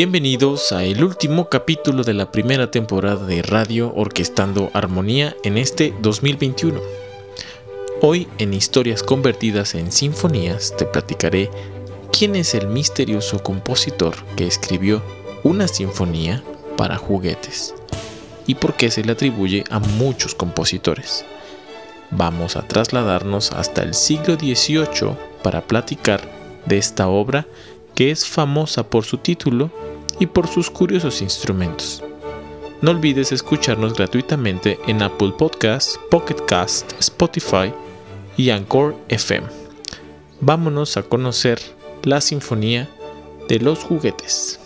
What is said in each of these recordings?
Bienvenidos a el último capítulo de la primera temporada de Radio Orquestando Armonía en este 2021. Hoy en Historias convertidas en Sinfonías te platicaré quién es el misterioso compositor que escribió una sinfonía para juguetes y por qué se le atribuye a muchos compositores. Vamos a trasladarnos hasta el siglo XVIII para platicar de esta obra que es famosa por su título y por sus curiosos instrumentos. No olvides escucharnos gratuitamente en Apple Podcasts, Pocket Cast, Spotify y Anchor FM. Vámonos a conocer la Sinfonía de los Juguetes.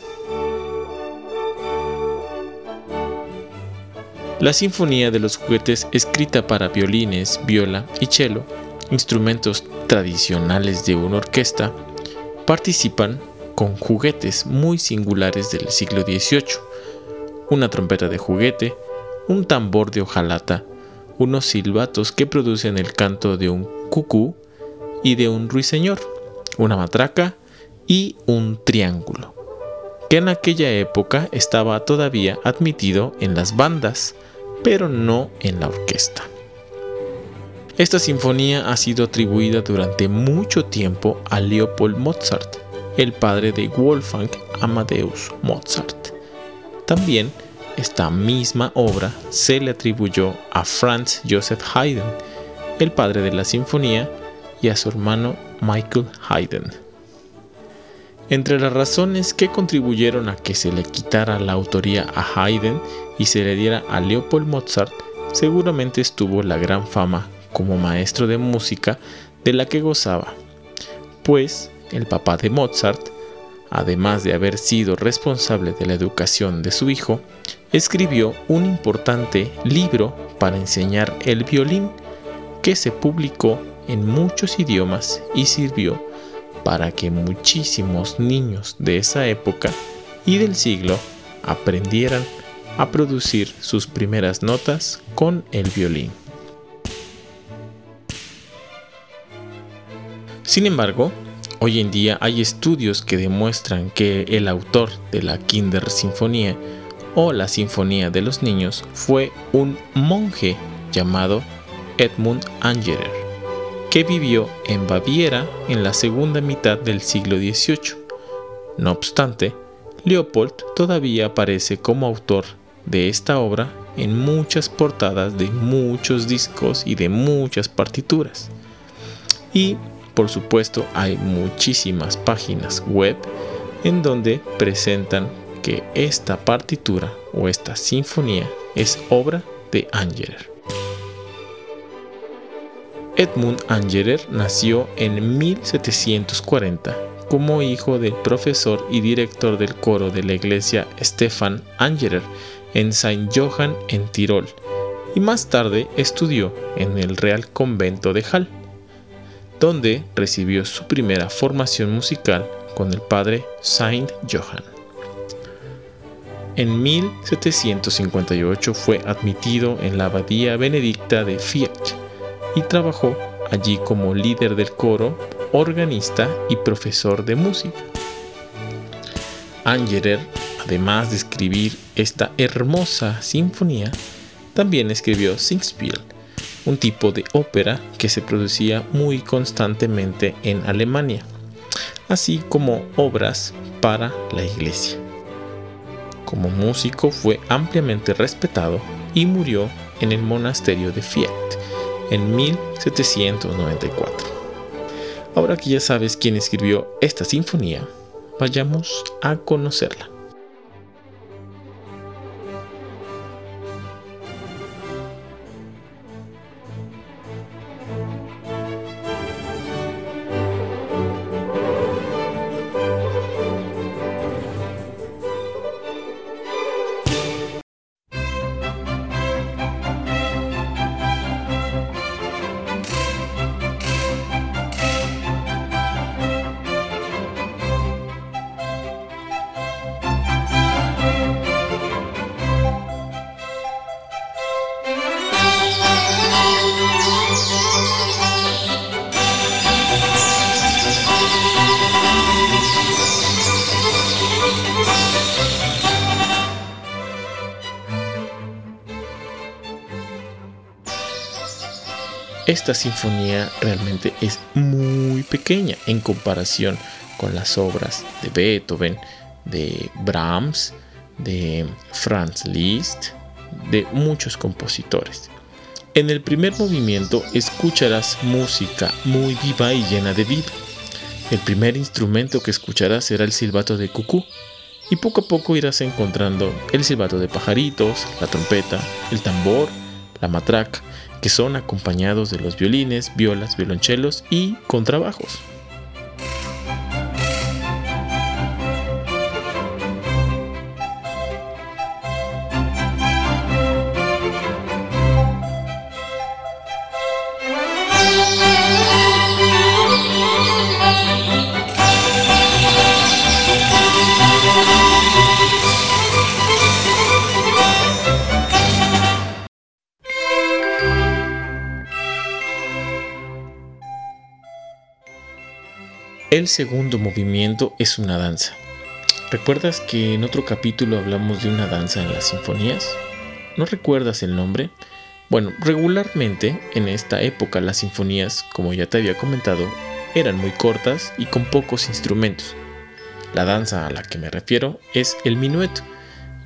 La Sinfonía de los Juguetes, escrita para violines, viola y cello, instrumentos tradicionales de una orquesta, participan con juguetes muy singulares del siglo XVIII, una trompeta de juguete, un tambor de hojalata, unos silbatos que producen el canto de un cucú y de un ruiseñor, una matraca y un triángulo, que en aquella época estaba todavía admitido en las bandas, pero no en la orquesta. Esta sinfonía ha sido atribuida durante mucho tiempo a Leopold Mozart, el padre de Wolfgang Amadeus Mozart. También esta misma obra se le atribuyó a Franz Joseph Haydn, el padre de la sinfonía, y a su hermano Michael Haydn. Entre las razones que contribuyeron a que se le quitara la autoría a Haydn y se le diera a Leopold Mozart, seguramente estuvo la gran fama como maestro de música de la que gozaba, pues el papá de Mozart, además de haber sido responsable de la educación de su hijo, escribió un importante libro para enseñar el violín que se publicó en muchos idiomas y sirvió para que muchísimos niños de esa época y del siglo aprendieran a producir sus primeras notas con el violín. Sin embargo, Hoy en día hay estudios que demuestran que el autor de la Kinder Sinfonía o la Sinfonía de los Niños fue un monje llamado Edmund Angerer, que vivió en Baviera en la segunda mitad del siglo XVIII. No obstante, Leopold todavía aparece como autor de esta obra en muchas portadas de muchos discos y de muchas partituras. Y por supuesto, hay muchísimas páginas web en donde presentan que esta partitura o esta sinfonía es obra de Angerer. Edmund Angerer nació en 1740 como hijo del profesor y director del coro de la iglesia Stefan Angerer en Saint Johann en Tirol y más tarde estudió en el Real Convento de Hall donde recibió su primera formación musical con el padre Saint Johann. En 1758 fue admitido en la abadía benedicta de Fiat y trabajó allí como líder del coro, organista y profesor de música. Angerer, además de escribir esta hermosa sinfonía, también escribió Singspiel, un tipo de ópera que se producía muy constantemente en Alemania, así como obras para la iglesia. Como músico fue ampliamente respetado y murió en el monasterio de Fiat en 1794. Ahora que ya sabes quién escribió esta sinfonía, vayamos a conocerla. Esta sinfonía realmente es muy pequeña en comparación con las obras de Beethoven, de Brahms, de Franz Liszt, de muchos compositores. En el primer movimiento escucharás música muy viva y llena de vida. El primer instrumento que escucharás será el silbato de cucú y poco a poco irás encontrando el silbato de pajaritos, la trompeta, el tambor, la matraca, que son acompañados de los violines, violas, violonchelos y contrabajos. El segundo movimiento es una danza. ¿Recuerdas que en otro capítulo hablamos de una danza en las sinfonías? ¿No recuerdas el nombre? Bueno, regularmente en esta época las sinfonías, como ya te había comentado, eran muy cortas y con pocos instrumentos. La danza a la que me refiero es el minueto.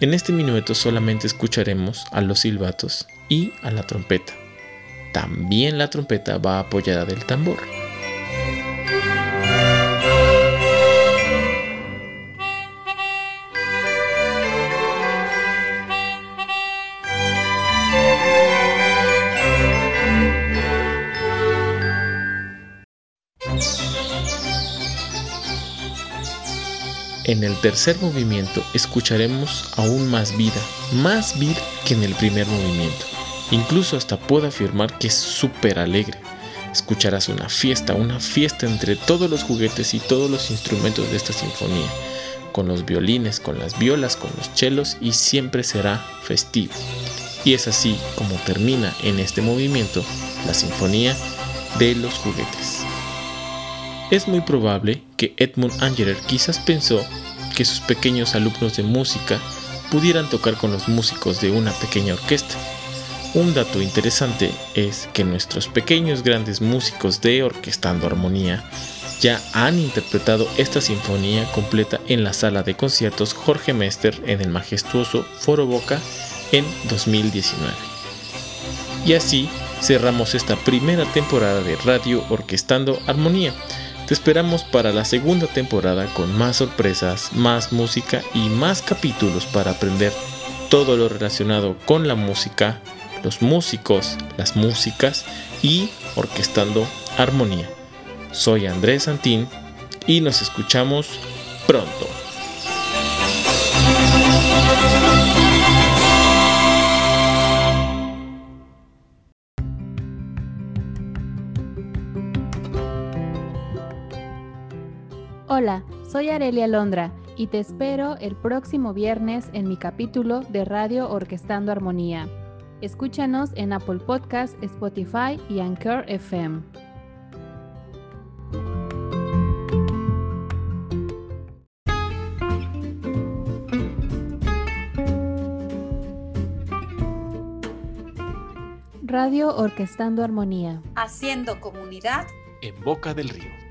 En este minueto solamente escucharemos a los silbatos y a la trompeta. También la trompeta va apoyada del tambor. En el tercer movimiento escucharemos aún más vida, más vida que en el primer movimiento. Incluso hasta puedo afirmar que es súper alegre. Escucharás una fiesta, una fiesta entre todos los juguetes y todos los instrumentos de esta sinfonía, con los violines, con las violas, con los chelos y siempre será festivo. Y es así como termina en este movimiento la sinfonía de los juguetes. Es muy probable que Edmund Angerer quizás pensó que sus pequeños alumnos de música pudieran tocar con los músicos de una pequeña orquesta. Un dato interesante es que nuestros pequeños grandes músicos de Orquestando Armonía ya han interpretado esta sinfonía completa en la sala de conciertos Jorge Mester en el majestuoso Foro Boca en 2019. Y así cerramos esta primera temporada de Radio Orquestando Armonía. Te esperamos para la segunda temporada con más sorpresas, más música y más capítulos para aprender todo lo relacionado con la música, los músicos, las músicas y orquestando armonía. Soy Andrés Santín y nos escuchamos pronto. Hola, soy Arelia Londra y te espero el próximo viernes en mi capítulo de Radio Orquestando Armonía. Escúchanos en Apple Podcast, Spotify y Anchor FM. Radio Orquestando Armonía. Haciendo comunidad en Boca del Río.